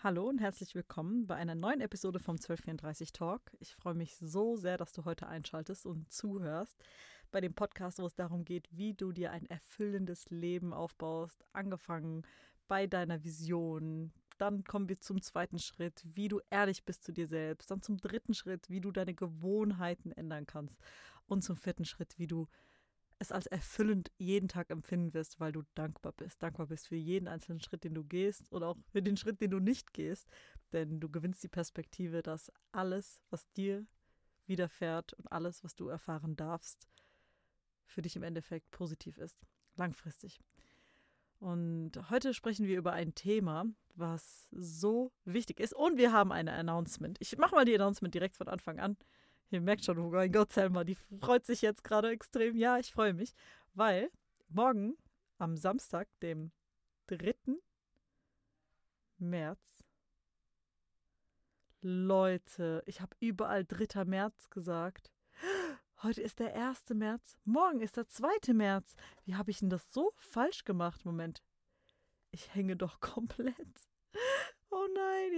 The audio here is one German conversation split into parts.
Hallo und herzlich willkommen bei einer neuen Episode vom 1234 Talk. Ich freue mich so sehr, dass du heute einschaltest und zuhörst bei dem Podcast, wo es darum geht, wie du dir ein erfüllendes Leben aufbaust, angefangen bei deiner Vision. Dann kommen wir zum zweiten Schritt, wie du ehrlich bist zu dir selbst. Dann zum dritten Schritt, wie du deine Gewohnheiten ändern kannst. Und zum vierten Schritt, wie du es als erfüllend jeden Tag empfinden wirst, weil du dankbar bist. Dankbar bist für jeden einzelnen Schritt, den du gehst und auch für den Schritt, den du nicht gehst. Denn du gewinnst die Perspektive, dass alles, was dir widerfährt und alles, was du erfahren darfst, für dich im Endeffekt positiv ist. Langfristig. Und heute sprechen wir über ein Thema, was so wichtig ist. Und wir haben eine Announcement. Ich mache mal die Announcement direkt von Anfang an. Ihr merkt schon, oh mein Gott, Selma, die freut sich jetzt gerade extrem. Ja, ich freue mich, weil morgen am Samstag, dem 3. März, Leute, ich habe überall 3. März gesagt. Heute ist der 1. März, morgen ist der 2. März. Wie habe ich denn das so falsch gemacht? Moment. Ich hänge doch komplett.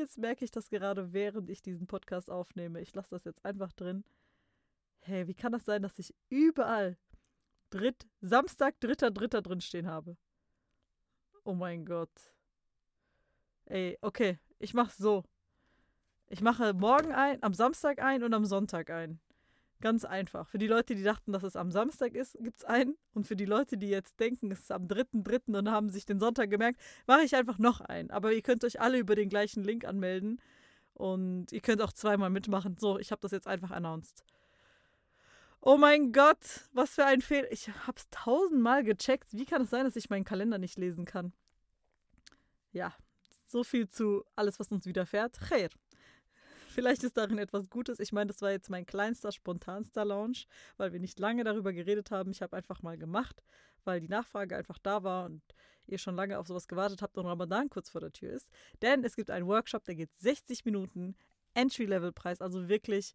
Jetzt merke ich das gerade, während ich diesen Podcast aufnehme. Ich lasse das jetzt einfach drin. Hey, wie kann das sein, dass ich überall Dritt, Samstag, dritter, dritter drin stehen habe? Oh mein Gott. Ey, okay, ich mache so. Ich mache morgen ein, am Samstag ein und am Sonntag ein. Ganz einfach. Für die Leute, die dachten, dass es am Samstag ist, gibt es einen. Und für die Leute, die jetzt denken, es ist am 3.3. und haben sich den Sonntag gemerkt, mache ich einfach noch einen. Aber ihr könnt euch alle über den gleichen Link anmelden. Und ihr könnt auch zweimal mitmachen. So, ich habe das jetzt einfach announced. Oh mein Gott, was für ein Fehler. Ich habe es tausendmal gecheckt. Wie kann es sein, dass ich meinen Kalender nicht lesen kann? Ja, so viel zu alles, was uns widerfährt. Khair. Vielleicht ist darin etwas Gutes. Ich meine, das war jetzt mein kleinster, spontanster Launch, weil wir nicht lange darüber geredet haben. Ich habe einfach mal gemacht, weil die Nachfrage einfach da war und ihr schon lange auf sowas gewartet habt und Ramadan kurz vor der Tür ist. Denn es gibt einen Workshop, der geht 60 Minuten, Entry-Level-Preis, also wirklich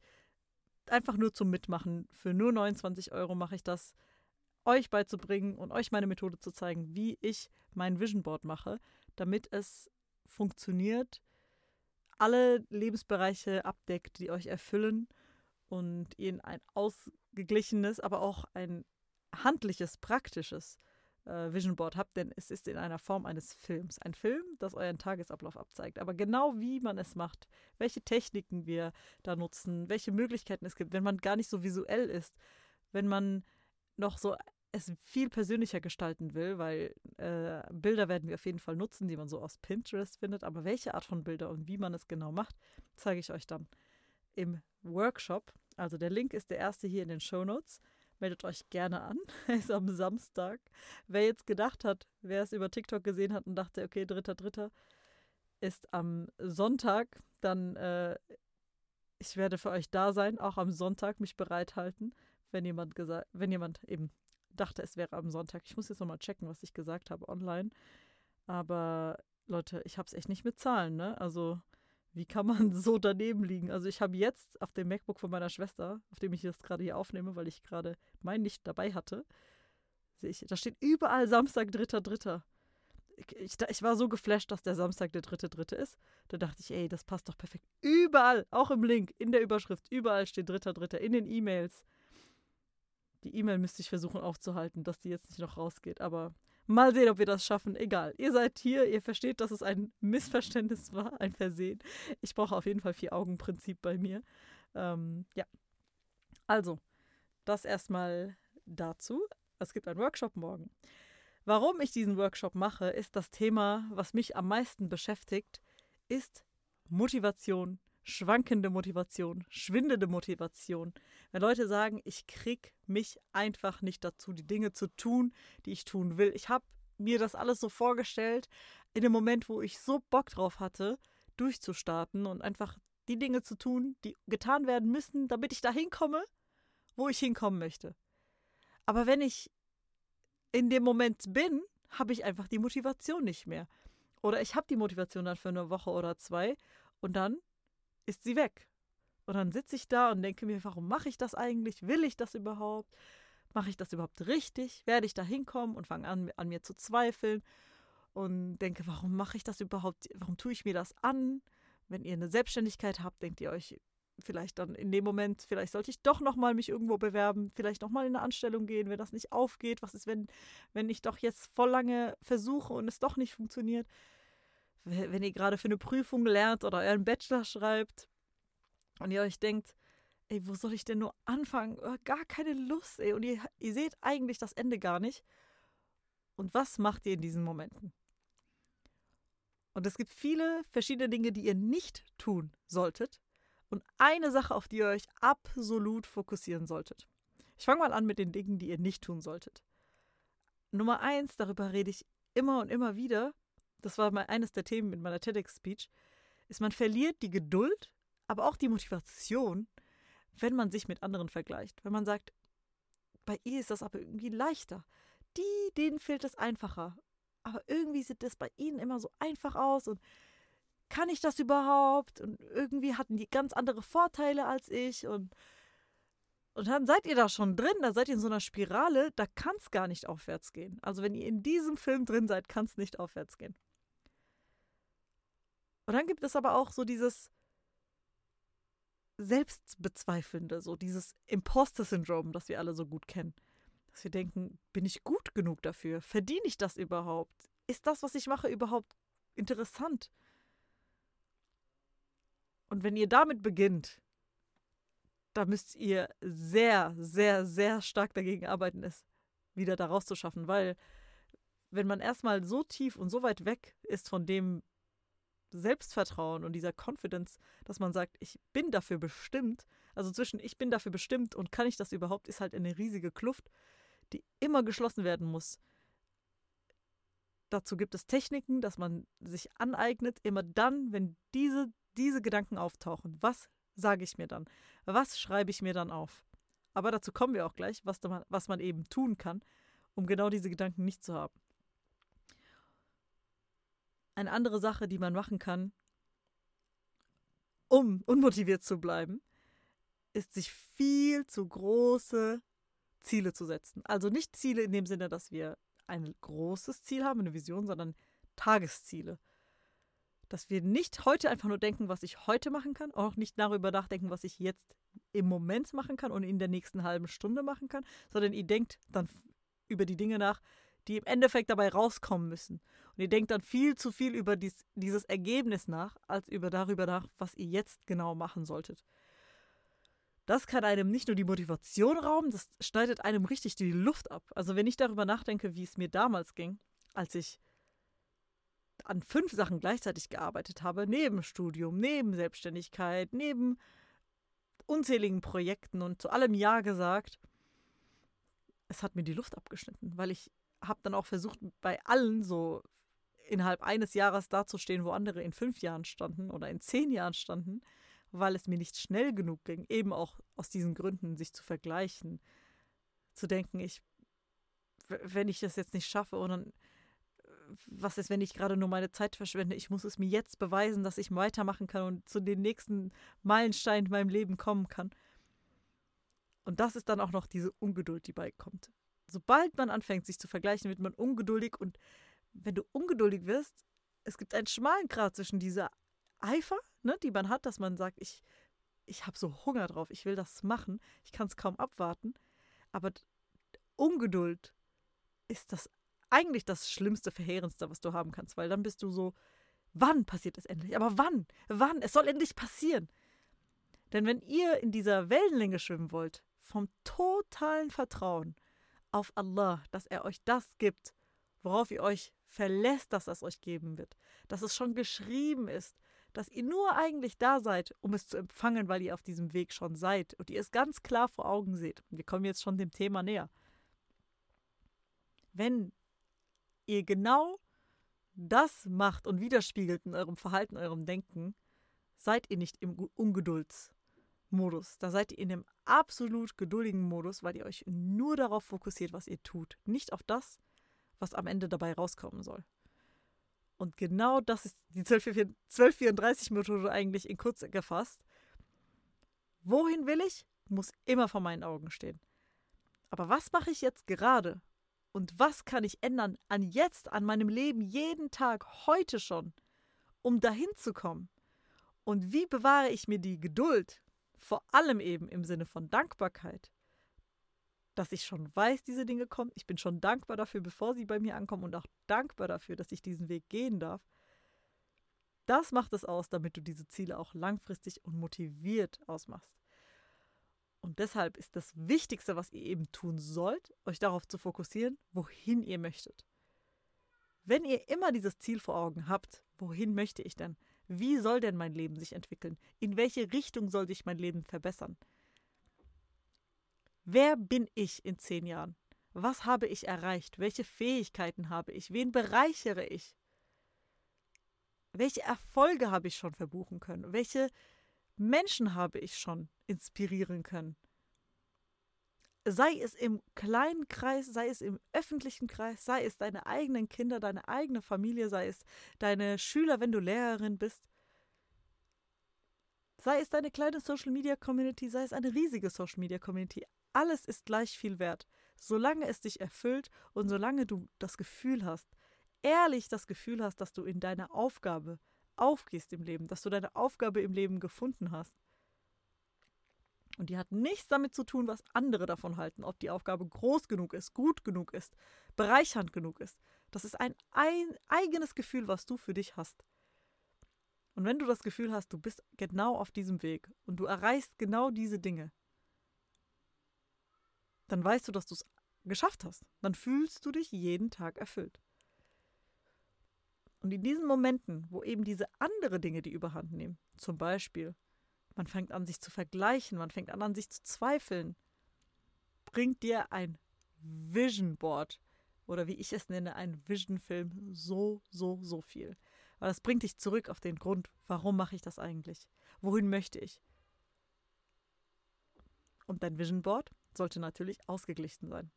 einfach nur zum Mitmachen. Für nur 29 Euro mache ich das, euch beizubringen und euch meine Methode zu zeigen, wie ich mein Vision Board mache, damit es funktioniert alle Lebensbereiche abdeckt, die euch erfüllen und ihr ein ausgeglichenes, aber auch ein handliches, praktisches äh, Vision Board habt, denn es ist in einer Form eines Films. Ein Film, das euren Tagesablauf abzeigt. Aber genau wie man es macht, welche Techniken wir da nutzen, welche Möglichkeiten es gibt, wenn man gar nicht so visuell ist, wenn man noch so es viel persönlicher gestalten will, weil äh, Bilder werden wir auf jeden Fall nutzen, die man so aus Pinterest findet. Aber welche Art von Bilder und wie man es genau macht, zeige ich euch dann im Workshop. Also der Link ist der erste hier in den Show Notes. Meldet euch gerne an. Er ist am Samstag. Wer jetzt gedacht hat, wer es über TikTok gesehen hat und dachte, okay, dritter, dritter, ist am Sonntag. Dann, äh, ich werde für euch da sein, auch am Sonntag mich bereithalten, wenn jemand wenn jemand eben dachte, es wäre am Sonntag. Ich muss jetzt nochmal checken, was ich gesagt habe online. Aber Leute, ich habe es echt nicht mit Zahlen, ne? Also, wie kann man so daneben liegen? Also, ich habe jetzt auf dem MacBook von meiner Schwester, auf dem ich das gerade hier aufnehme, weil ich gerade mein nicht dabei hatte, sehe ich, da steht überall Samstag, dritter, dritter. Ich, ich, war so geflasht, dass der Samstag der dritte, dritte ist. Da dachte ich, ey, das passt doch perfekt. Überall, auch im Link, in der Überschrift, überall steht dritter, dritter, in den E-Mails. Die E-Mail müsste ich versuchen aufzuhalten, dass die jetzt nicht noch rausgeht. Aber mal sehen, ob wir das schaffen. Egal. Ihr seid hier, ihr versteht, dass es ein Missverständnis war, ein Versehen. Ich brauche auf jeden Fall Vier-Augen-Prinzip bei mir. Ähm, ja. Also, das erstmal dazu. Es gibt einen Workshop morgen. Warum ich diesen Workshop mache, ist das Thema, was mich am meisten beschäftigt, ist Motivation schwankende Motivation, schwindende Motivation. Wenn Leute sagen, ich krieg mich einfach nicht dazu, die Dinge zu tun, die ich tun will. Ich habe mir das alles so vorgestellt, in dem Moment, wo ich so Bock drauf hatte, durchzustarten und einfach die Dinge zu tun, die getan werden müssen, damit ich da hinkomme, wo ich hinkommen möchte. Aber wenn ich in dem Moment bin, habe ich einfach die Motivation nicht mehr. Oder ich habe die Motivation dann für eine Woche oder zwei und dann ist sie weg. Und dann sitze ich da und denke mir, warum mache ich das eigentlich? Will ich das überhaupt? Mache ich das überhaupt richtig? Werde ich da hinkommen und fange an, an mir zu zweifeln? und denke, warum mache ich das überhaupt? Warum tue ich mir das an? Wenn ihr eine Selbstständigkeit habt, denkt ihr euch vielleicht dann in dem Moment, vielleicht sollte ich doch noch mal mich irgendwo bewerben, vielleicht noch mal in eine Anstellung gehen, wenn das nicht aufgeht. Was ist, wenn, wenn ich doch jetzt voll lange versuche und es doch nicht funktioniert? Wenn ihr gerade für eine Prüfung lernt oder euren Bachelor schreibt und ihr euch denkt, ey, wo soll ich denn nur anfangen? Oh, gar keine Lust, ey. Und ihr, ihr seht eigentlich das Ende gar nicht. Und was macht ihr in diesen Momenten? Und es gibt viele verschiedene Dinge, die ihr nicht tun solltet. Und eine Sache, auf die ihr euch absolut fokussieren solltet. Ich fange mal an mit den Dingen, die ihr nicht tun solltet. Nummer eins, darüber rede ich immer und immer wieder. Das war mal eines der Themen in meiner TEDx-Speech. Ist, man verliert die Geduld, aber auch die Motivation, wenn man sich mit anderen vergleicht. Wenn man sagt, bei ihr ist das aber irgendwie leichter. Die, denen fehlt es einfacher. Aber irgendwie sieht das bei ihnen immer so einfach aus und kann ich das überhaupt? Und irgendwie hatten die ganz andere Vorteile als ich und und dann seid ihr da schon drin, da seid ihr in so einer Spirale, da kann es gar nicht aufwärts gehen. Also wenn ihr in diesem Film drin seid, kann es nicht aufwärts gehen. Und dann gibt es aber auch so dieses Selbstbezweifelnde, so dieses Imposter-Syndrom, das wir alle so gut kennen. Dass wir denken, bin ich gut genug dafür? Verdiene ich das überhaupt? Ist das, was ich mache, überhaupt interessant? Und wenn ihr damit beginnt, da müsst ihr sehr, sehr, sehr stark dagegen arbeiten, es wieder da rauszuschaffen, weil wenn man erstmal so tief und so weit weg ist von dem Selbstvertrauen und dieser Confidence, dass man sagt, ich bin dafür bestimmt, also zwischen ich bin dafür bestimmt und kann ich das überhaupt, ist halt eine riesige Kluft, die immer geschlossen werden muss. Dazu gibt es Techniken, dass man sich aneignet, immer dann, wenn diese diese Gedanken auftauchen, was sage ich mir dann? Was schreibe ich mir dann auf? Aber dazu kommen wir auch gleich, was, man, was man eben tun kann, um genau diese Gedanken nicht zu haben. Eine andere Sache, die man machen kann, um unmotiviert zu bleiben, ist sich viel zu große Ziele zu setzen. Also nicht Ziele in dem Sinne, dass wir ein großes Ziel haben, eine Vision, sondern Tagesziele dass wir nicht heute einfach nur denken, was ich heute machen kann, auch nicht darüber nachdenken, was ich jetzt im Moment machen kann und in der nächsten halben Stunde machen kann, sondern ihr denkt dann über die Dinge nach, die im Endeffekt dabei rauskommen müssen. Und ihr denkt dann viel zu viel über dies, dieses Ergebnis nach, als über darüber nach, was ihr jetzt genau machen solltet. Das kann einem nicht nur die Motivation rauben, das schneidet einem richtig die Luft ab. Also wenn ich darüber nachdenke, wie es mir damals ging, als ich an fünf Sachen gleichzeitig gearbeitet habe, neben Studium, neben Selbstständigkeit, neben unzähligen Projekten und zu allem Ja gesagt, es hat mir die Luft abgeschnitten, weil ich habe dann auch versucht, bei allen so innerhalb eines Jahres dazustehen, wo andere in fünf Jahren standen oder in zehn Jahren standen, weil es mir nicht schnell genug ging, eben auch aus diesen Gründen sich zu vergleichen, zu denken, ich, wenn ich das jetzt nicht schaffe, und was ist, wenn ich gerade nur meine Zeit verschwende? Ich muss es mir jetzt beweisen, dass ich weitermachen kann und zu den nächsten Meilensteinen in meinem Leben kommen kann. Und das ist dann auch noch diese Ungeduld, die beikommt. Sobald man anfängt, sich zu vergleichen, wird man ungeduldig und wenn du ungeduldig wirst, es gibt einen schmalen Grad zwischen dieser Eifer, ne, die man hat, dass man sagt, ich, ich habe so Hunger drauf, ich will das machen, ich kann es kaum abwarten. Aber Ungeduld ist das eigentlich das Schlimmste, Verheerendste, was du haben kannst, weil dann bist du so, wann passiert es endlich? Aber wann? Wann? Es soll endlich passieren. Denn wenn ihr in dieser Wellenlänge schwimmen wollt, vom totalen Vertrauen auf Allah, dass er euch das gibt, worauf ihr euch verlässt, dass es euch geben wird, dass es schon geschrieben ist, dass ihr nur eigentlich da seid, um es zu empfangen, weil ihr auf diesem Weg schon seid und ihr es ganz klar vor Augen seht. Wir kommen jetzt schon dem Thema näher. Wenn ihr genau das macht und widerspiegelt in eurem Verhalten, eurem Denken, seid ihr nicht im Ungeduldsmodus. Da seid ihr in dem absolut geduldigen Modus, weil ihr euch nur darauf fokussiert, was ihr tut. Nicht auf das, was am Ende dabei rauskommen soll. Und genau das ist die 1234-Methode eigentlich in kurz gefasst. Wohin will ich? Muss immer vor meinen Augen stehen. Aber was mache ich jetzt gerade? Und was kann ich ändern an jetzt, an meinem Leben, jeden Tag, heute schon, um dahin zu kommen? Und wie bewahre ich mir die Geduld, vor allem eben im Sinne von Dankbarkeit, dass ich schon weiß, diese Dinge kommen. Ich bin schon dankbar dafür, bevor sie bei mir ankommen und auch dankbar dafür, dass ich diesen Weg gehen darf. Das macht es aus, damit du diese Ziele auch langfristig und motiviert ausmachst. Und deshalb ist das Wichtigste, was ihr eben tun sollt, euch darauf zu fokussieren, wohin ihr möchtet. Wenn ihr immer dieses Ziel vor Augen habt, wohin möchte ich denn? Wie soll denn mein Leben sich entwickeln? In welche Richtung soll sich mein Leben verbessern? Wer bin ich in zehn Jahren? Was habe ich erreicht? Welche Fähigkeiten habe ich? Wen bereichere ich? Welche Erfolge habe ich schon verbuchen können? Welche Menschen habe ich schon inspirieren können? Sei es im kleinen Kreis, sei es im öffentlichen Kreis, sei es deine eigenen Kinder, deine eigene Familie, sei es deine Schüler, wenn du Lehrerin bist. Sei es deine kleine Social Media Community, sei es eine riesige Social Media Community. Alles ist gleich viel wert, solange es dich erfüllt und solange du das Gefühl hast, ehrlich das Gefühl hast, dass du in deiner Aufgabe aufgehst im Leben, dass du deine Aufgabe im Leben gefunden hast. Und die hat nichts damit zu tun, was andere davon halten, ob die Aufgabe groß genug ist, gut genug ist, bereichernd genug ist. Das ist ein, ein eigenes Gefühl, was du für dich hast. Und wenn du das Gefühl hast, du bist genau auf diesem Weg und du erreichst genau diese Dinge, dann weißt du, dass du es geschafft hast. Dann fühlst du dich jeden Tag erfüllt. Und in diesen Momenten, wo eben diese andere Dinge die Überhand nehmen, zum Beispiel, man fängt an, sich zu vergleichen, man fängt an, an sich zu zweifeln, bringt dir ein Vision Board oder wie ich es nenne, ein Vision-Film so, so, so viel. Weil das bringt dich zurück auf den Grund, warum mache ich das eigentlich? Wohin möchte ich? Und dein Vision Board sollte natürlich ausgeglichen sein.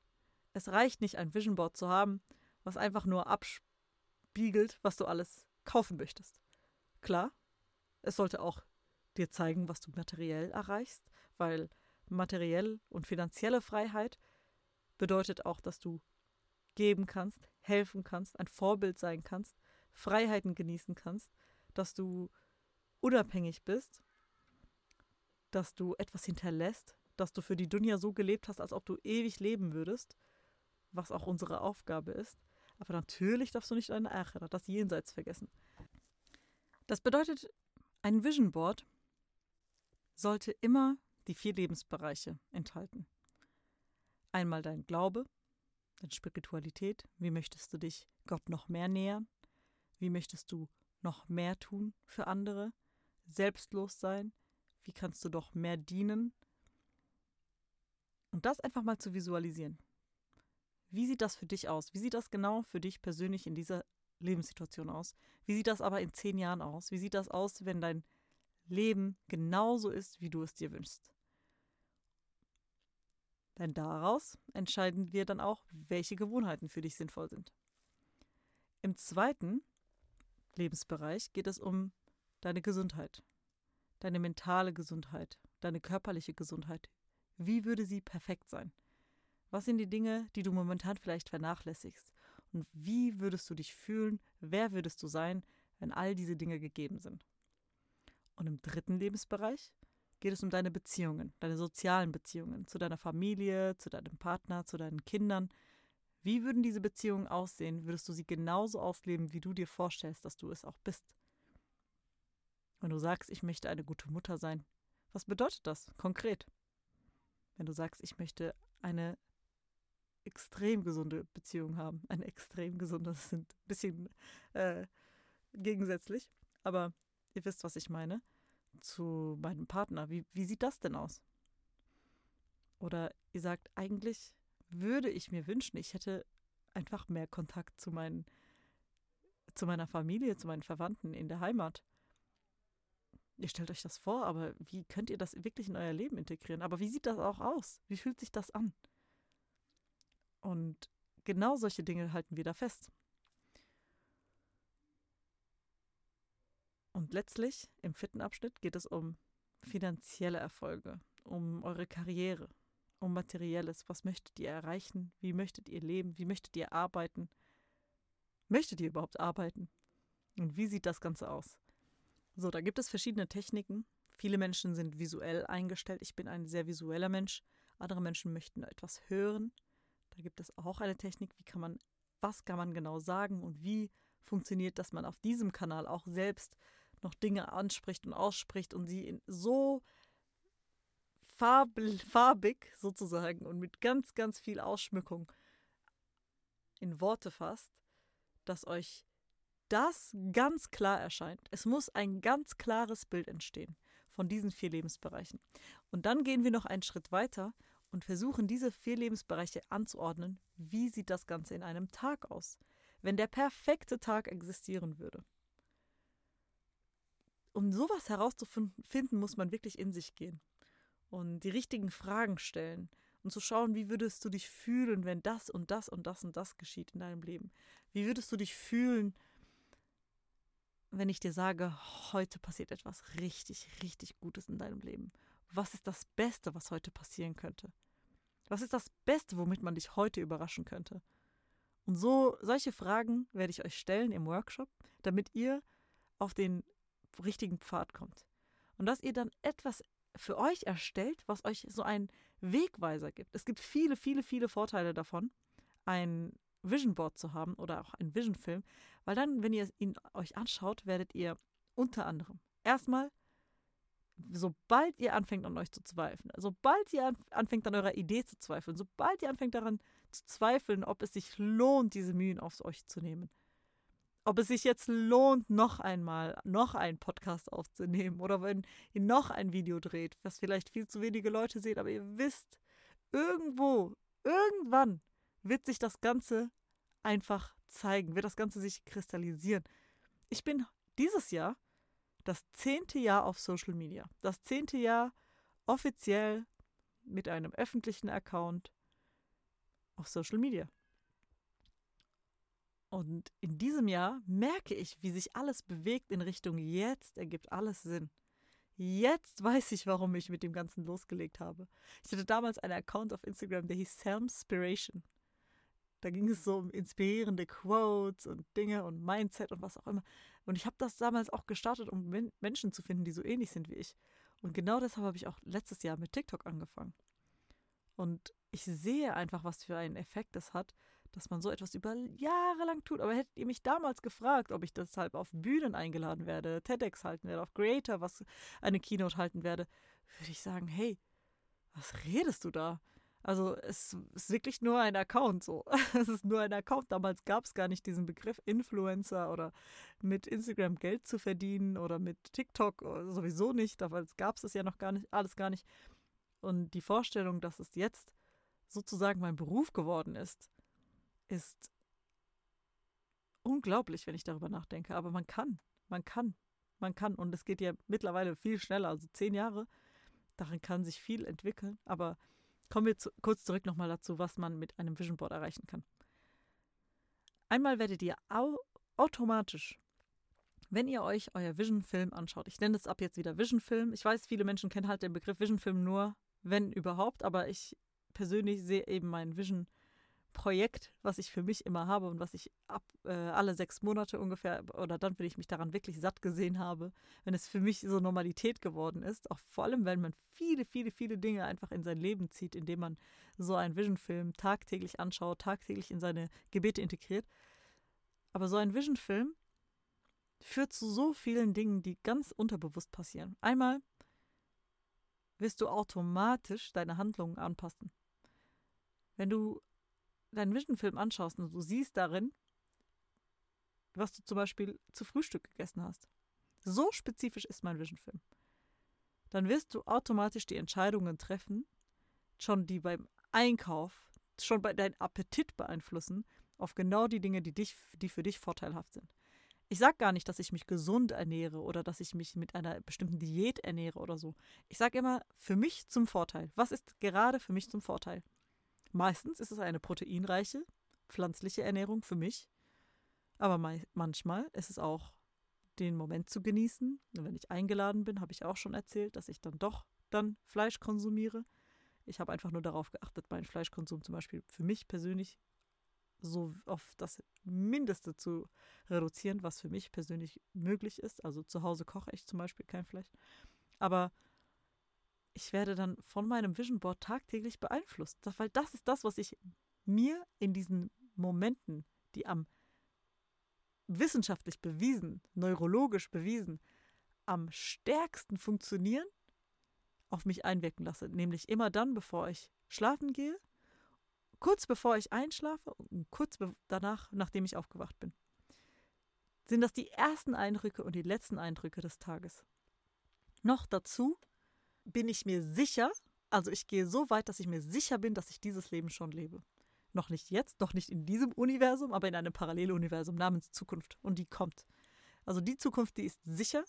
Es reicht nicht, ein Vision Board zu haben, was einfach nur abspiegelt, was du alles kaufen möchtest. Klar, es sollte auch dir zeigen, was du materiell erreichst, weil materiell und finanzielle Freiheit bedeutet auch, dass du geben kannst, helfen kannst, ein Vorbild sein kannst, Freiheiten genießen kannst, dass du unabhängig bist, dass du etwas hinterlässt, dass du für die Dunja so gelebt hast, als ob du ewig leben würdest, was auch unsere Aufgabe ist. Aber natürlich darfst du nicht deine Achera, das Jenseits vergessen. Das bedeutet, ein Vision Board sollte immer die vier Lebensbereiche enthalten. Einmal dein Glaube, deine Spiritualität, wie möchtest du dich Gott noch mehr nähern, wie möchtest du noch mehr tun für andere, selbstlos sein, wie kannst du doch mehr dienen, und das einfach mal zu visualisieren. Wie sieht das für dich aus? Wie sieht das genau für dich persönlich in dieser Lebenssituation aus? Wie sieht das aber in zehn Jahren aus? Wie sieht das aus, wenn dein Leben genauso ist, wie du es dir wünschst? Denn daraus entscheiden wir dann auch, welche Gewohnheiten für dich sinnvoll sind. Im zweiten Lebensbereich geht es um deine Gesundheit, deine mentale Gesundheit, deine körperliche Gesundheit, wie würde sie perfekt sein? Was sind die Dinge, die du momentan vielleicht vernachlässigst? Und wie würdest du dich fühlen? Wer würdest du sein, wenn all diese Dinge gegeben sind? Und im dritten Lebensbereich geht es um deine Beziehungen, deine sozialen Beziehungen zu deiner Familie, zu deinem Partner, zu deinen Kindern. Wie würden diese Beziehungen aussehen? Würdest du sie genauso ausleben, wie du dir vorstellst, dass du es auch bist? Wenn du sagst, ich möchte eine gute Mutter sein, was bedeutet das konkret? wenn du sagst, ich möchte eine extrem gesunde Beziehung haben. Eine extrem gesunde, das sind ein bisschen äh, gegensätzlich, aber ihr wisst, was ich meine, zu meinem Partner. Wie, wie sieht das denn aus? Oder ihr sagt, eigentlich würde ich mir wünschen, ich hätte einfach mehr Kontakt zu meinen, zu meiner Familie, zu meinen Verwandten in der Heimat. Ihr stellt euch das vor, aber wie könnt ihr das wirklich in euer Leben integrieren? Aber wie sieht das auch aus? Wie fühlt sich das an? Und genau solche Dinge halten wir da fest. Und letztlich im vierten Abschnitt geht es um finanzielle Erfolge, um eure Karriere, um Materielles. Was möchtet ihr erreichen? Wie möchtet ihr leben? Wie möchtet ihr arbeiten? Möchtet ihr überhaupt arbeiten? Und wie sieht das Ganze aus? So, da gibt es verschiedene Techniken. Viele Menschen sind visuell eingestellt. Ich bin ein sehr visueller Mensch. Andere Menschen möchten etwas hören. Da gibt es auch eine Technik, wie kann man, was kann man genau sagen und wie funktioniert, dass man auf diesem Kanal auch selbst noch Dinge anspricht und ausspricht und sie in so farbig sozusagen und mit ganz, ganz viel Ausschmückung in Worte fasst, dass euch das ganz klar erscheint. Es muss ein ganz klares Bild entstehen von diesen vier Lebensbereichen. Und dann gehen wir noch einen Schritt weiter und versuchen diese vier Lebensbereiche anzuordnen. Wie sieht das Ganze in einem Tag aus? Wenn der perfekte Tag existieren würde. Um sowas herauszufinden, muss man wirklich in sich gehen und die richtigen Fragen stellen und zu schauen, wie würdest du dich fühlen, wenn das und das und das und das geschieht in deinem Leben? Wie würdest du dich fühlen, wenn ich dir sage, heute passiert etwas richtig, richtig Gutes in deinem Leben? Was ist das Beste, was heute passieren könnte? Was ist das Beste, womit man dich heute überraschen könnte? Und so solche Fragen werde ich euch stellen im Workshop, damit ihr auf den richtigen Pfad kommt. Und dass ihr dann etwas für euch erstellt, was euch so einen Wegweiser gibt. Es gibt viele, viele, viele Vorteile davon, ein Vision Board zu haben oder auch ein Vision Film, weil dann, wenn ihr ihn euch anschaut, werdet ihr unter anderem erstmal, sobald ihr anfängt an euch zu zweifeln, sobald ihr anfängt an eurer Idee zu zweifeln, sobald ihr anfängt daran zu zweifeln, ob es sich lohnt, diese Mühen auf euch zu nehmen, ob es sich jetzt lohnt, noch einmal, noch einen Podcast aufzunehmen oder wenn ihr noch ein Video dreht, was vielleicht viel zu wenige Leute sehen, aber ihr wisst, irgendwo, irgendwann wird sich das Ganze einfach zeigen, wird das Ganze sich kristallisieren. Ich bin dieses Jahr das zehnte Jahr auf Social Media. Das zehnte Jahr offiziell mit einem öffentlichen Account auf Social Media. Und in diesem Jahr merke ich, wie sich alles bewegt in Richtung jetzt ergibt alles Sinn. Jetzt weiß ich, warum ich mit dem Ganzen losgelegt habe. Ich hatte damals einen Account auf Instagram, der hieß Samspiration. Da ging es so um inspirierende Quotes und Dinge und Mindset und was auch immer. Und ich habe das damals auch gestartet, um Menschen zu finden, die so ähnlich sind wie ich. Und genau deshalb habe ich auch letztes Jahr mit TikTok angefangen. Und ich sehe einfach, was für einen Effekt das hat, dass man so etwas über Jahre lang tut. Aber hättet ihr mich damals gefragt, ob ich deshalb auf Bühnen eingeladen werde, TEDx halten werde, auf Creator was eine Keynote halten werde, würde ich sagen, hey, was redest du da? Also es ist wirklich nur ein Account so. Es ist nur ein Account. Damals gab es gar nicht diesen Begriff Influencer oder mit Instagram Geld zu verdienen oder mit TikTok sowieso nicht. Damals gab es es ja noch gar nicht, alles gar nicht. Und die Vorstellung, dass es jetzt sozusagen mein Beruf geworden ist, ist unglaublich, wenn ich darüber nachdenke. Aber man kann, man kann, man kann. Und es geht ja mittlerweile viel schneller, also zehn Jahre. Darin kann sich viel entwickeln. Aber kommen wir zu, kurz zurück nochmal dazu, was man mit einem Vision Board erreichen kann. Einmal werdet ihr au automatisch, wenn ihr euch euer Vision Film anschaut, ich nenne es ab jetzt wieder Vision Film. Ich weiß, viele Menschen kennen halt den Begriff Vision Film nur, wenn überhaupt, aber ich persönlich sehe eben mein Vision Projekt, was ich für mich immer habe und was ich ab äh, alle sechs Monate ungefähr oder dann, wenn ich mich daran wirklich satt gesehen habe, wenn es für mich so Normalität geworden ist, auch vor allem, wenn man viele, viele, viele Dinge einfach in sein Leben zieht, indem man so einen Vision-Film tagtäglich anschaut, tagtäglich in seine Gebete integriert. Aber so ein Vision-Film führt zu so vielen Dingen, die ganz unterbewusst passieren. Einmal wirst du automatisch deine Handlungen anpassen. Wenn du deinen Vision-Film anschaust und du siehst darin, was du zum Beispiel zu Frühstück gegessen hast. So spezifisch ist mein Vision-Film. Dann wirst du automatisch die Entscheidungen treffen, schon die beim Einkauf, schon bei deinem Appetit beeinflussen, auf genau die Dinge, die, dich, die für dich vorteilhaft sind. Ich sage gar nicht, dass ich mich gesund ernähre oder dass ich mich mit einer bestimmten Diät ernähre oder so. Ich sage immer, für mich zum Vorteil. Was ist gerade für mich zum Vorteil? Meistens ist es eine proteinreiche, pflanzliche Ernährung für mich. Aber manchmal ist es auch den Moment zu genießen. Und wenn ich eingeladen bin, habe ich auch schon erzählt, dass ich dann doch dann Fleisch konsumiere Ich habe einfach nur darauf geachtet, meinen Fleischkonsum zum Beispiel für mich persönlich so auf das Mindeste zu reduzieren, was für mich persönlich möglich ist. Also zu Hause koche ich zum Beispiel kein Fleisch. Aber ich werde dann von meinem Vision Board tagtäglich beeinflusst, weil das ist das, was ich mir in diesen Momenten, die am wissenschaftlich bewiesen, neurologisch bewiesen, am stärksten funktionieren, auf mich einwirken lasse. Nämlich immer dann, bevor ich schlafen gehe, kurz bevor ich einschlafe und kurz danach, nachdem ich aufgewacht bin. Sind das die ersten Eindrücke und die letzten Eindrücke des Tages. Noch dazu bin ich mir sicher, also ich gehe so weit, dass ich mir sicher bin, dass ich dieses Leben schon lebe. Noch nicht jetzt, noch nicht in diesem Universum, aber in einem Paralleluniversum namens Zukunft. Und die kommt. Also die Zukunft, die ist sicher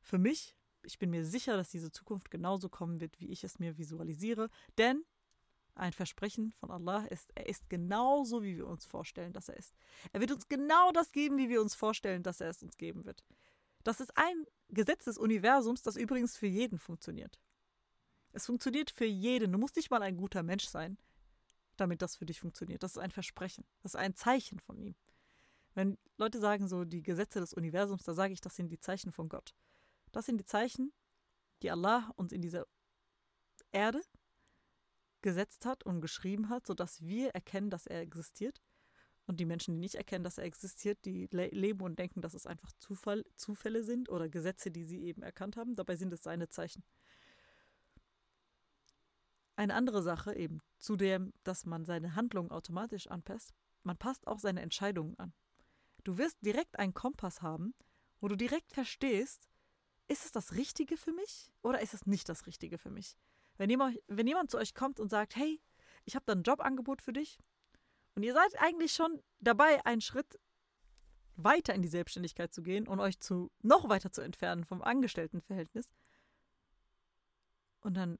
für mich. Ich bin mir sicher, dass diese Zukunft genauso kommen wird, wie ich es mir visualisiere. Denn ein Versprechen von Allah ist, er ist genauso, wie wir uns vorstellen, dass er ist. Er wird uns genau das geben, wie wir uns vorstellen, dass er es uns geben wird. Das ist ein Gesetz des Universums, das übrigens für jeden funktioniert. Es funktioniert für jeden. Du musst nicht mal ein guter Mensch sein, damit das für dich funktioniert. Das ist ein Versprechen. Das ist ein Zeichen von ihm. Wenn Leute sagen so die Gesetze des Universums, da sage ich, das sind die Zeichen von Gott. Das sind die Zeichen, die Allah uns in dieser Erde gesetzt hat und geschrieben hat, sodass wir erkennen, dass er existiert. Und die Menschen, die nicht erkennen, dass er existiert, die le leben und denken, dass es einfach Zufall, Zufälle sind oder Gesetze, die sie eben erkannt haben. Dabei sind es seine Zeichen. Eine andere Sache eben, zudem, dass man seine Handlungen automatisch anpasst, man passt auch seine Entscheidungen an. Du wirst direkt einen Kompass haben, wo du direkt verstehst, ist es das Richtige für mich oder ist es nicht das Richtige für mich? Wenn jemand, wenn jemand zu euch kommt und sagt, hey, ich habe da ein Jobangebot für dich und ihr seid eigentlich schon dabei, einen Schritt weiter in die Selbstständigkeit zu gehen und euch zu noch weiter zu entfernen vom Angestelltenverhältnis. Und dann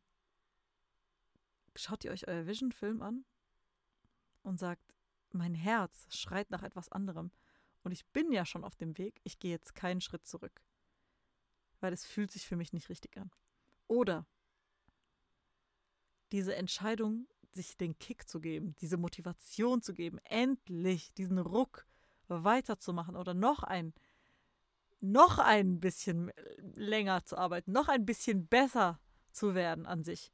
schaut ihr euch euer Vision-Film an und sagt, mein Herz schreit nach etwas anderem. Und ich bin ja schon auf dem Weg, ich gehe jetzt keinen Schritt zurück, weil es fühlt sich für mich nicht richtig an. Oder diese Entscheidung, sich den Kick zu geben, diese Motivation zu geben, endlich diesen Ruck weiterzumachen oder noch ein noch ein bisschen länger zu arbeiten, noch ein bisschen besser zu werden an sich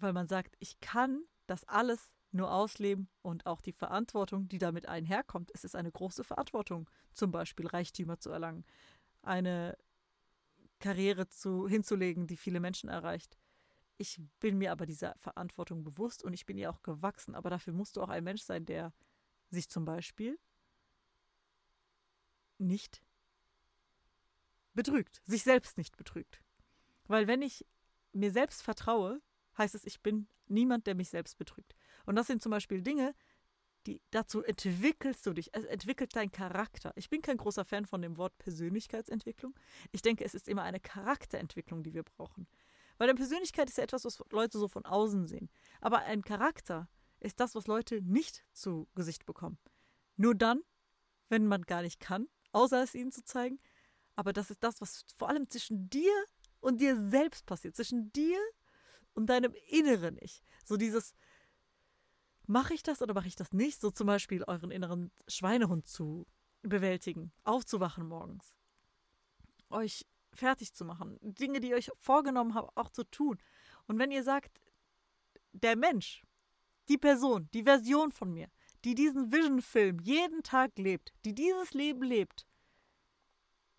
weil man sagt, ich kann das alles nur ausleben und auch die Verantwortung, die damit einherkommt. Es ist eine große Verantwortung, zum Beispiel Reichtümer zu erlangen, eine Karriere zu, hinzulegen, die viele Menschen erreicht. Ich bin mir aber dieser Verantwortung bewusst und ich bin ihr auch gewachsen. Aber dafür musst du auch ein Mensch sein, der sich zum Beispiel nicht betrügt, sich selbst nicht betrügt. Weil wenn ich mir selbst vertraue, heißt es, ich bin niemand, der mich selbst betrügt. Und das sind zum Beispiel Dinge, die dazu entwickelst du dich. Es entwickelt deinen Charakter. Ich bin kein großer Fan von dem Wort Persönlichkeitsentwicklung. Ich denke, es ist immer eine Charakterentwicklung, die wir brauchen. Weil eine Persönlichkeit ist ja etwas, was Leute so von außen sehen. Aber ein Charakter ist das, was Leute nicht zu Gesicht bekommen. Nur dann, wenn man gar nicht kann, außer es ihnen zu zeigen. Aber das ist das, was vor allem zwischen dir und dir selbst passiert. Zwischen dir und deinem inneren Ich. So dieses, mache ich das oder mache ich das nicht? So zum Beispiel euren inneren Schweinehund zu bewältigen, aufzuwachen morgens, euch fertig zu machen, Dinge, die ihr euch vorgenommen habt, auch zu tun. Und wenn ihr sagt, der Mensch, die Person, die Version von mir, die diesen Vision-Film jeden Tag lebt, die dieses Leben lebt,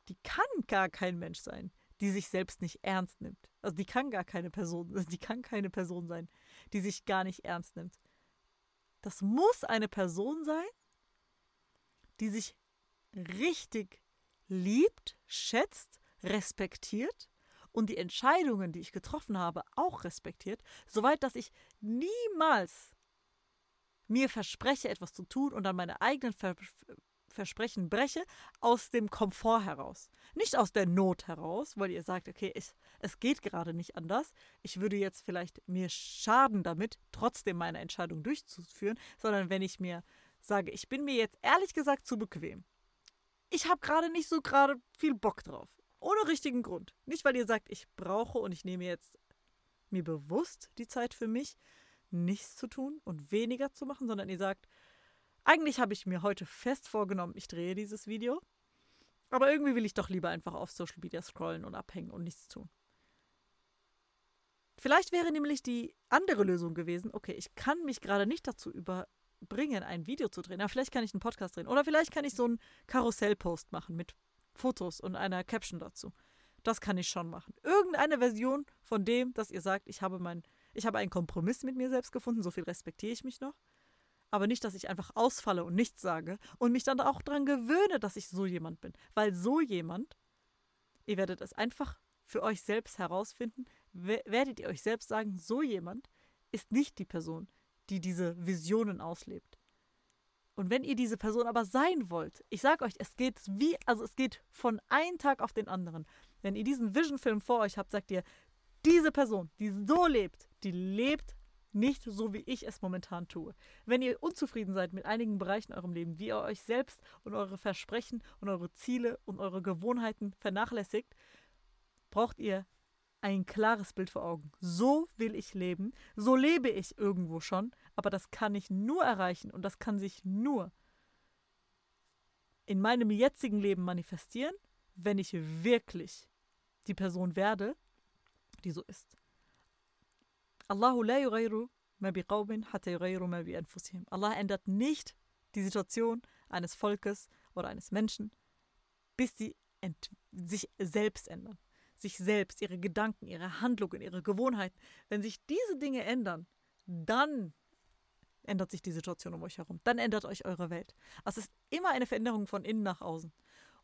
die kann gar kein Mensch sein die sich selbst nicht ernst nimmt. Also die kann gar keine Person, die kann keine Person sein, die sich gar nicht ernst nimmt. Das muss eine Person sein, die sich richtig liebt, schätzt, respektiert und die Entscheidungen, die ich getroffen habe, auch respektiert, soweit dass ich niemals mir verspreche, etwas zu tun und dann meine eigenen Ver Versprechen breche, aus dem Komfort heraus. Nicht aus der Not heraus, weil ihr sagt, okay, ich, es geht gerade nicht anders. Ich würde jetzt vielleicht mir schaden damit, trotzdem meine Entscheidung durchzuführen, sondern wenn ich mir sage, ich bin mir jetzt ehrlich gesagt zu bequem. Ich habe gerade nicht so gerade viel Bock drauf. Ohne richtigen Grund. Nicht, weil ihr sagt, ich brauche und ich nehme jetzt mir bewusst die Zeit für mich, nichts zu tun und weniger zu machen, sondern ihr sagt, eigentlich habe ich mir heute fest vorgenommen, ich drehe dieses Video, aber irgendwie will ich doch lieber einfach auf Social Media scrollen und abhängen und nichts tun. Vielleicht wäre nämlich die andere Lösung gewesen, okay, ich kann mich gerade nicht dazu überbringen, ein Video zu drehen, aber vielleicht kann ich einen Podcast drehen oder vielleicht kann ich so einen Karussellpost machen mit Fotos und einer Caption dazu. Das kann ich schon machen. Irgendeine Version von dem, dass ihr sagt, ich habe mein, ich habe einen Kompromiss mit mir selbst gefunden, so viel respektiere ich mich noch. Aber nicht, dass ich einfach ausfalle und nichts sage und mich dann auch daran gewöhne, dass ich so jemand bin. Weil so jemand, ihr werdet es einfach für euch selbst herausfinden, werdet ihr euch selbst sagen, so jemand ist nicht die Person, die diese Visionen auslebt. Und wenn ihr diese Person aber sein wollt, ich sage euch, es geht wie, also es geht von einem Tag auf den anderen. Wenn ihr diesen Vision-Film vor euch habt, sagt ihr, diese Person, die so lebt, die lebt nicht so, wie ich es momentan tue. Wenn ihr unzufrieden seid mit einigen Bereichen in eurem Leben, wie ihr euch selbst und eure Versprechen und eure Ziele und eure Gewohnheiten vernachlässigt, braucht ihr ein klares Bild vor Augen. So will ich leben, so lebe ich irgendwo schon, aber das kann ich nur erreichen und das kann sich nur in meinem jetzigen Leben manifestieren, wenn ich wirklich die Person werde, die so ist. Allahu la yughayru ma biqawmin hatta yughayru ma bi anfusihim. Allah ändert nicht die Situation eines Volkes oder eines Menschen, bis sie sich selbst ändern. Sich selbst, ihre Gedanken, ihre Handlungen, ihre Gewohnheiten. Wenn sich diese Dinge ändern, dann ändert sich die Situation um euch herum. Dann ändert euch eure Welt. Es ist immer eine Veränderung von innen nach außen.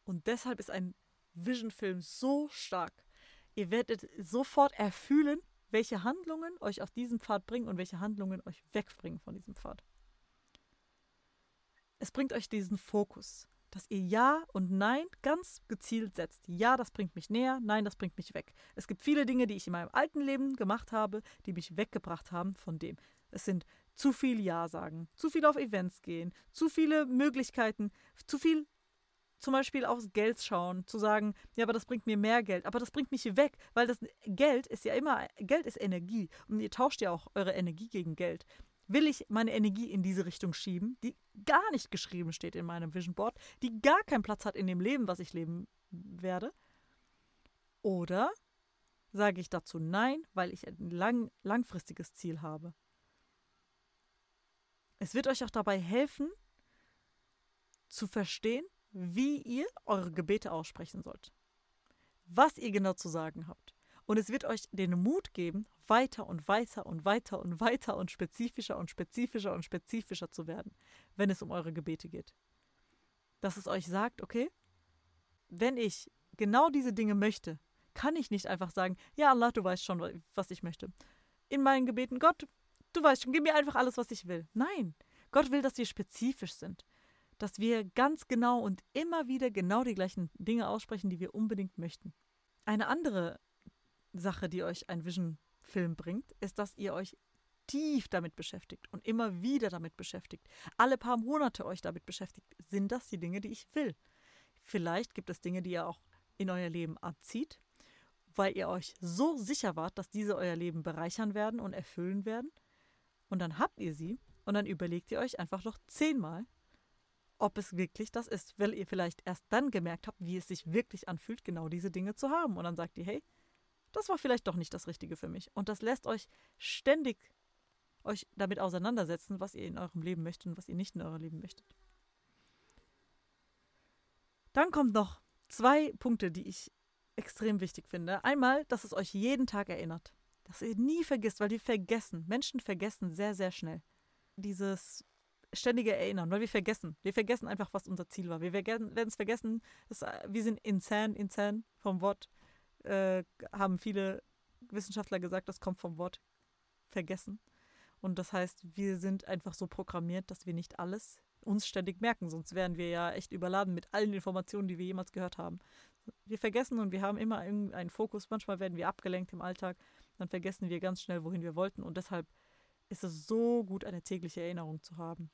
Und deshalb ist ein Vision-Film so stark. Ihr werdet sofort erfühlen, welche Handlungen euch auf diesen Pfad bringen und welche Handlungen euch wegbringen von diesem Pfad. Es bringt euch diesen Fokus, dass ihr Ja und Nein ganz gezielt setzt. Ja, das bringt mich näher, nein, das bringt mich weg. Es gibt viele Dinge, die ich in meinem alten Leben gemacht habe, die mich weggebracht haben von dem. Es sind zu viel Ja sagen, zu viel auf Events gehen, zu viele Möglichkeiten, zu viel zum Beispiel aufs Geld schauen, zu sagen, ja, aber das bringt mir mehr Geld, aber das bringt mich weg, weil das Geld ist ja immer, Geld ist Energie und ihr tauscht ja auch eure Energie gegen Geld. Will ich meine Energie in diese Richtung schieben, die gar nicht geschrieben steht in meinem Vision Board, die gar keinen Platz hat in dem Leben, was ich leben werde? Oder sage ich dazu Nein, weil ich ein lang, langfristiges Ziel habe? Es wird euch auch dabei helfen, zu verstehen, wie ihr eure Gebete aussprechen sollt. Was ihr genau zu sagen habt. Und es wird euch den Mut geben, weiter und weiter und weiter und weiter und spezifischer und spezifischer und spezifischer zu werden, wenn es um eure Gebete geht. Dass es euch sagt, okay, wenn ich genau diese Dinge möchte, kann ich nicht einfach sagen, ja Allah, du weißt schon, was ich möchte. In meinen Gebeten, Gott, du weißt schon, gib mir einfach alles, was ich will. Nein, Gott will, dass wir spezifisch sind dass wir ganz genau und immer wieder genau die gleichen Dinge aussprechen, die wir unbedingt möchten. Eine andere Sache, die euch ein Vision-Film bringt, ist, dass ihr euch tief damit beschäftigt und immer wieder damit beschäftigt. Alle paar Monate euch damit beschäftigt. Sind das die Dinge, die ich will? Vielleicht gibt es Dinge, die ihr auch in euer Leben anzieht, weil ihr euch so sicher wart, dass diese euer Leben bereichern werden und erfüllen werden. Und dann habt ihr sie und dann überlegt ihr euch einfach noch zehnmal, ob es wirklich das ist, weil ihr vielleicht erst dann gemerkt habt, wie es sich wirklich anfühlt, genau diese Dinge zu haben. Und dann sagt ihr, hey, das war vielleicht doch nicht das Richtige für mich. Und das lässt euch ständig euch damit auseinandersetzen, was ihr in eurem Leben möchtet und was ihr nicht in eurem Leben möchtet. Dann kommt noch zwei Punkte, die ich extrem wichtig finde. Einmal, dass es euch jeden Tag erinnert. Dass ihr nie vergisst, weil wir vergessen. Menschen vergessen sehr, sehr schnell. Dieses ständige Erinnern, weil wir vergessen. Wir vergessen einfach, was unser Ziel war. Wir werden es vergessen. Das, äh, wir sind insane, insane vom Wort. Äh, haben viele Wissenschaftler gesagt, das kommt vom Wort vergessen. Und das heißt, wir sind einfach so programmiert, dass wir nicht alles uns ständig merken, sonst wären wir ja echt überladen mit allen Informationen, die wir jemals gehört haben. Wir vergessen und wir haben immer einen Fokus. Manchmal werden wir abgelenkt im Alltag, dann vergessen wir ganz schnell, wohin wir wollten und deshalb ist es so gut, eine tägliche Erinnerung zu haben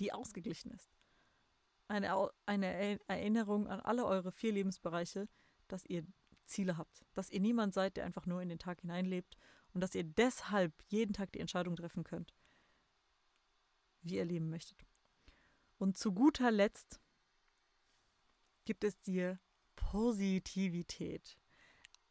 die ausgeglichen ist. Eine, eine Erinnerung an alle eure vier Lebensbereiche, dass ihr Ziele habt. Dass ihr niemand seid, der einfach nur in den Tag hineinlebt und dass ihr deshalb jeden Tag die Entscheidung treffen könnt, wie ihr leben möchtet. Und zu guter Letzt gibt es dir Positivität.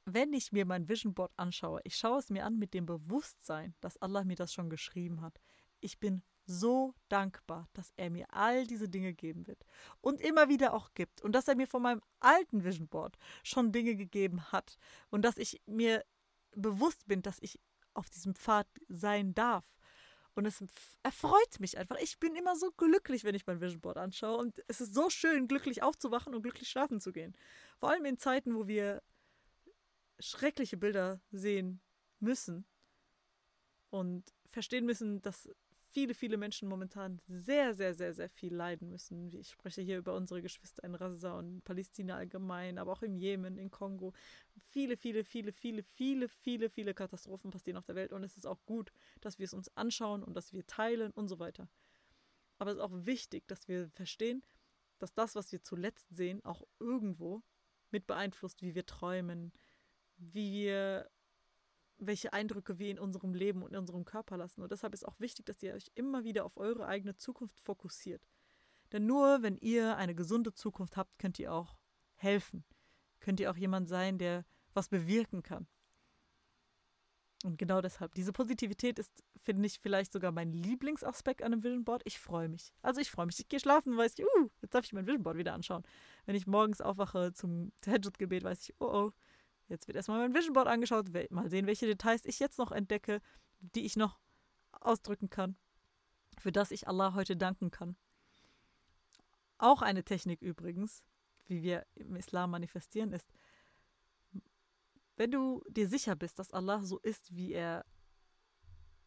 Wenn ich mir mein Vision Board anschaue, ich schaue es mir an mit dem Bewusstsein, dass Allah mir das schon geschrieben hat. Ich bin so dankbar, dass er mir all diese Dinge geben wird und immer wieder auch gibt und dass er mir von meinem alten Vision Board schon Dinge gegeben hat und dass ich mir bewusst bin, dass ich auf diesem Pfad sein darf. Und es erfreut mich einfach. Ich bin immer so glücklich, wenn ich mein Vision Board anschaue. Und es ist so schön, glücklich aufzuwachen und glücklich schlafen zu gehen. Vor allem in Zeiten, wo wir schreckliche Bilder sehen müssen und verstehen müssen, dass viele, viele Menschen momentan sehr, sehr, sehr, sehr viel leiden müssen. Ich spreche hier über unsere Geschwister in Gaza und Palästina allgemein, aber auch im Jemen, in Kongo. Viele, viele, viele, viele, viele, viele, viele Katastrophen passieren auf der Welt und es ist auch gut, dass wir es uns anschauen und dass wir teilen und so weiter. Aber es ist auch wichtig, dass wir verstehen, dass das, was wir zuletzt sehen, auch irgendwo mit beeinflusst, wie wir träumen, wie wir welche Eindrücke wir in unserem Leben und in unserem Körper lassen. Und deshalb ist auch wichtig, dass ihr euch immer wieder auf eure eigene Zukunft fokussiert. Denn nur wenn ihr eine gesunde Zukunft habt, könnt ihr auch helfen. Könnt ihr auch jemand sein, der was bewirken kann. Und genau deshalb, diese Positivität ist, finde ich, vielleicht sogar mein Lieblingsaspekt an einem Vision Board. Ich freue mich. Also ich freue mich. Ich gehe schlafen weiß ich, uh, jetzt darf ich mein Vision Board wieder anschauen. Wenn ich morgens aufwache zum Tahajjud-Gebet, weiß ich, oh oh, Jetzt wird erstmal mein Vision Board angeschaut, mal sehen, welche Details ich jetzt noch entdecke, die ich noch ausdrücken kann, für das ich Allah heute danken kann. Auch eine Technik übrigens, wie wir im Islam manifestieren, ist, wenn du dir sicher bist, dass Allah so ist, wie er,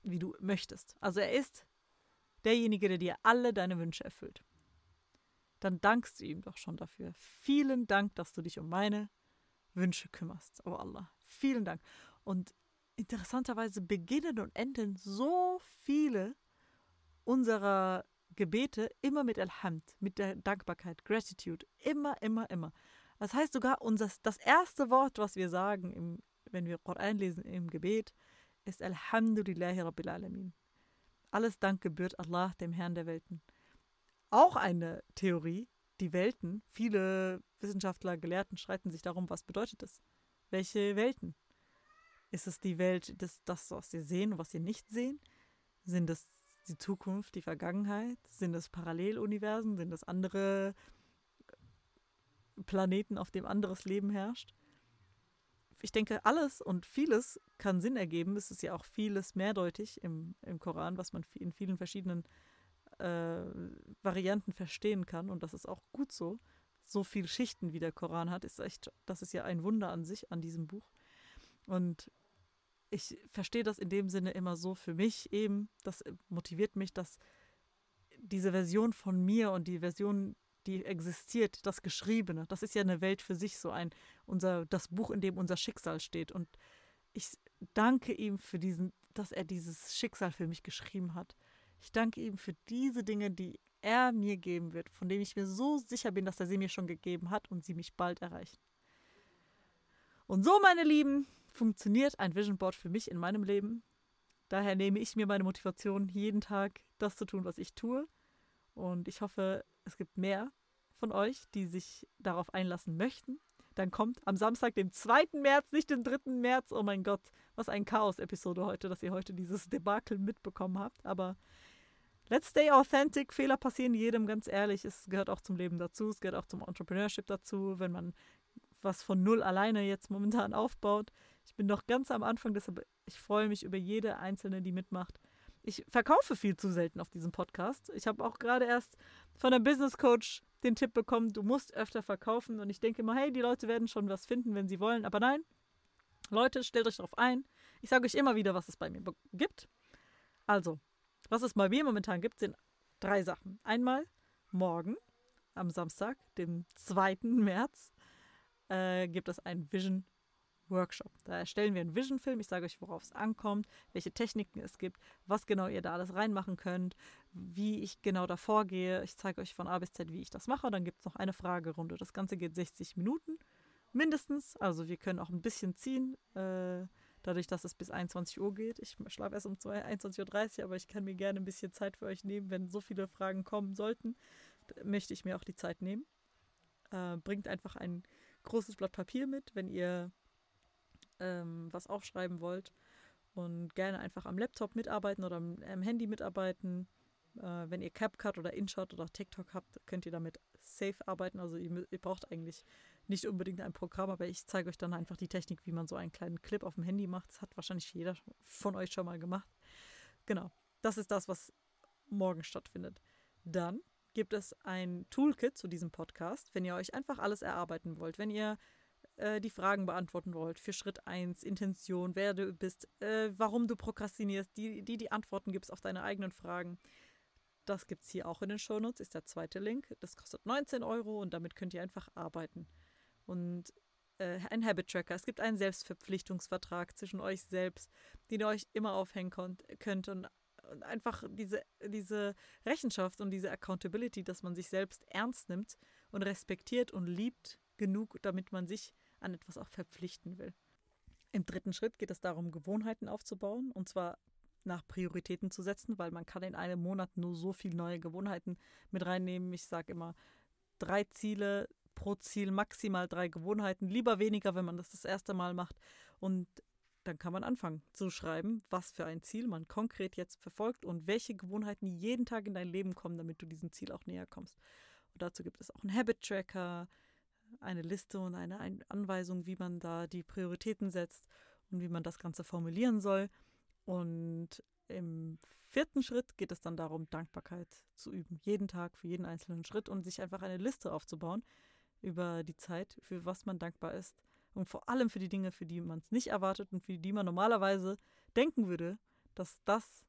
wie du möchtest. Also er ist derjenige, der dir alle deine Wünsche erfüllt. Dann dankst du ihm doch schon dafür. Vielen Dank, dass du dich um meine Wünsche kümmerst. Oh Allah, vielen Dank. Und interessanterweise beginnen und enden so viele unserer Gebete immer mit Alhamd, mit der Dankbarkeit, Gratitude. Immer, immer, immer. Das heißt sogar, unser, das erste Wort, was wir sagen, im, wenn wir Koran lesen im Gebet, ist Alhamdulillahi Rabbil Alamin. Alles Dank gebührt Allah, dem Herrn der Welten. Auch eine Theorie, die Welten. Viele Wissenschaftler, Gelehrten streiten sich darum, was bedeutet es? Welche Welten? Ist es die Welt, des, das, was wir sehen und was wir nicht sehen? Sind es die Zukunft, die Vergangenheit? Sind es Paralleluniversen? Sind es andere Planeten, auf dem anderes Leben herrscht? Ich denke, alles und vieles kann Sinn ergeben. Es ist ja auch vieles mehrdeutig im, im Koran, was man in vielen verschiedenen äh, Varianten verstehen kann. Und das ist auch gut so. So viele Schichten, wie der Koran hat, ist echt, das ist ja ein Wunder an sich, an diesem Buch. Und ich verstehe das in dem Sinne immer so für mich eben. Das motiviert mich, dass diese Version von mir und die Version, die existiert, das Geschriebene, das ist ja eine Welt für sich, so ein, unser, das Buch, in dem unser Schicksal steht. Und ich danke ihm für diesen, dass er dieses Schicksal für mich geschrieben hat. Ich danke ihm für diese Dinge, die er mir geben wird, von denen ich mir so sicher bin, dass er sie mir schon gegeben hat und sie mich bald erreichen. Und so, meine Lieben, funktioniert ein Vision Board für mich in meinem Leben. Daher nehme ich mir meine Motivation, jeden Tag das zu tun, was ich tue. Und ich hoffe, es gibt mehr von euch, die sich darauf einlassen möchten. Dann kommt am Samstag, dem 2. März, nicht den 3. März. Oh mein Gott, was ein Chaos-Episode heute, dass ihr heute dieses Debakel mitbekommen habt. Aber let's stay authentic. Fehler passieren jedem, ganz ehrlich. Es gehört auch zum Leben dazu. Es gehört auch zum Entrepreneurship dazu, wenn man was von null alleine jetzt momentan aufbaut. Ich bin noch ganz am Anfang, deshalb ich freue mich über jede einzelne, die mitmacht. Ich verkaufe viel zu selten auf diesem Podcast. Ich habe auch gerade erst von einem Business Coach den Tipp bekommen, du musst öfter verkaufen. Und ich denke immer, hey, die Leute werden schon was finden, wenn sie wollen. Aber nein, Leute, stellt euch darauf ein. Ich sage euch immer wieder, was es bei mir gibt. Also, was es bei mir momentan gibt, sind drei Sachen. Einmal morgen, am Samstag, dem 2. März, äh, gibt es einen Vision Workshop. Da erstellen wir einen Vision-Film. Ich sage euch, worauf es ankommt, welche Techniken es gibt, was genau ihr da alles reinmachen könnt, wie ich genau da vorgehe. Ich zeige euch von A bis Z, wie ich das mache. Dann gibt es noch eine Fragerunde. Das Ganze geht 60 Minuten mindestens. Also wir können auch ein bisschen ziehen. Äh, dadurch, dass es bis 21 Uhr geht. Ich schlafe erst um 21.30 Uhr, aber ich kann mir gerne ein bisschen Zeit für euch nehmen. Wenn so viele Fragen kommen sollten, möchte ich mir auch die Zeit nehmen. Äh, bringt einfach ein großes Blatt Papier mit, wenn ihr ähm, was aufschreiben wollt und gerne einfach am Laptop mitarbeiten oder am, am Handy mitarbeiten. Äh, wenn ihr CapCut oder InShot oder TikTok habt, könnt ihr damit safe arbeiten. Also ihr, ihr, braucht eigentlich nicht unbedingt ein Programm, aber ich zeige euch dann einfach die Technik, wie man so einen kleinen Clip auf dem Handy macht. Das hat wahrscheinlich jeder von euch schon mal gemacht. Genau, das ist das, was morgen stattfindet. Dann gibt es ein Toolkit zu diesem Podcast, wenn ihr euch einfach alles erarbeiten wollt, wenn ihr äh, die Fragen beantworten wollt für Schritt 1, Intention, wer du bist, äh, warum du prokrastinierst, die, die die Antworten gibst auf deine eigenen Fragen. Das gibt es hier auch in den Shownotes, ist der zweite Link. Das kostet 19 Euro und damit könnt ihr einfach arbeiten. Und äh, ein Habit Tracker. Es gibt einen Selbstverpflichtungsvertrag zwischen euch selbst, den ihr euch immer aufhängen könnt und und einfach diese, diese Rechenschaft und diese Accountability, dass man sich selbst ernst nimmt und respektiert und liebt genug, damit man sich an etwas auch verpflichten will. Im dritten Schritt geht es darum, Gewohnheiten aufzubauen und zwar nach Prioritäten zu setzen, weil man kann in einem Monat nur so viele neue Gewohnheiten mit reinnehmen. Ich sage immer drei Ziele pro Ziel, maximal drei Gewohnheiten, lieber weniger, wenn man das das erste Mal macht und dann kann man anfangen zu schreiben, was für ein Ziel man konkret jetzt verfolgt und welche Gewohnheiten jeden Tag in dein Leben kommen, damit du diesem Ziel auch näher kommst. Und dazu gibt es auch einen Habit Tracker, eine Liste und eine Anweisung, wie man da die Prioritäten setzt und wie man das Ganze formulieren soll. Und im vierten Schritt geht es dann darum, Dankbarkeit zu üben. Jeden Tag für jeden einzelnen Schritt und sich einfach eine Liste aufzubauen über die Zeit, für was man dankbar ist und vor allem für die Dinge, für die man es nicht erwartet und für die man normalerweise denken würde, dass das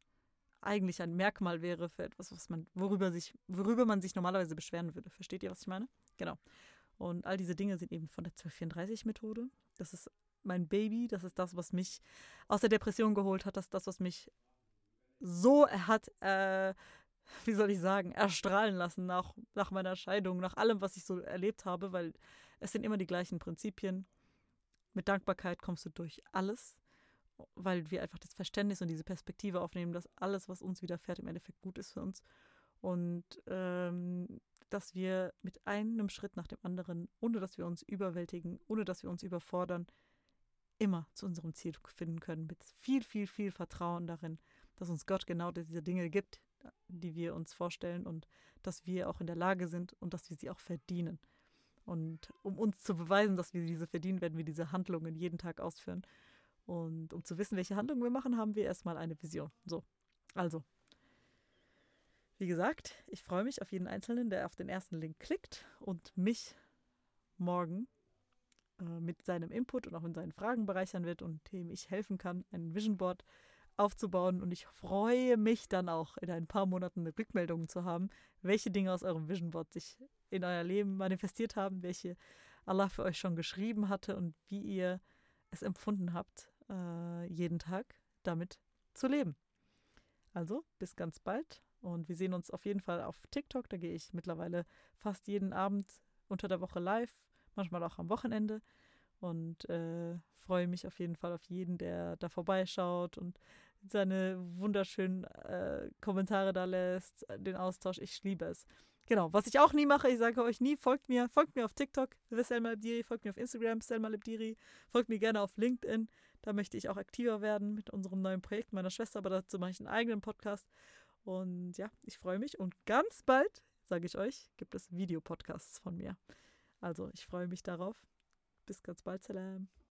eigentlich ein Merkmal wäre für etwas, was man, worüber, sich, worüber man sich normalerweise beschweren würde. Versteht ihr, was ich meine? Genau. Und all diese Dinge sind eben von der 1234-Methode. Das ist mein Baby, das ist das, was mich aus der Depression geholt hat, das ist das, was mich so hat, äh, wie soll ich sagen, erstrahlen lassen nach, nach meiner Scheidung, nach allem, was ich so erlebt habe, weil es sind immer die gleichen Prinzipien. Mit Dankbarkeit kommst du durch alles, weil wir einfach das Verständnis und diese Perspektive aufnehmen, dass alles, was uns widerfährt, im Endeffekt gut ist für uns. Und ähm, dass wir mit einem Schritt nach dem anderen, ohne dass wir uns überwältigen, ohne dass wir uns überfordern, immer zu unserem Ziel finden können, mit viel, viel, viel Vertrauen darin, dass uns Gott genau diese Dinge gibt, die wir uns vorstellen und dass wir auch in der Lage sind und dass wir sie auch verdienen. Und um uns zu beweisen, dass wir diese verdienen, werden wir diese Handlungen jeden Tag ausführen. Und um zu wissen, welche Handlungen wir machen, haben wir erstmal eine Vision. So, also. Wie gesagt, ich freue mich auf jeden Einzelnen, der auf den ersten Link klickt und mich morgen mit seinem Input und auch in seinen Fragen bereichern wird und dem ich helfen kann, ein Vision Board aufzubauen. Und ich freue mich dann auch in ein paar Monaten Rückmeldungen zu haben, welche Dinge aus eurem Vision Board sich in euer Leben manifestiert haben, welche Allah für euch schon geschrieben hatte und wie ihr es empfunden habt, äh, jeden Tag damit zu leben. Also, bis ganz bald und wir sehen uns auf jeden Fall auf TikTok. Da gehe ich mittlerweile fast jeden Abend unter der Woche live, manchmal auch am Wochenende und äh, freue mich auf jeden Fall auf jeden, der da vorbeischaut und seine wunderschönen äh, Kommentare da lässt, den Austausch. Ich liebe es. Genau, was ich auch nie mache, ich sage euch nie, folgt mir, folgt mir auf TikTok, Selma Lebdiri, folgt mir auf Instagram, Selma Lebdiri, folgt mir gerne auf LinkedIn, da möchte ich auch aktiver werden mit unserem neuen Projekt meiner Schwester, aber dazu mache ich einen eigenen Podcast. Und ja, ich freue mich und ganz bald, sage ich euch, gibt es Videopodcasts von mir. Also ich freue mich darauf. Bis ganz bald, Salam.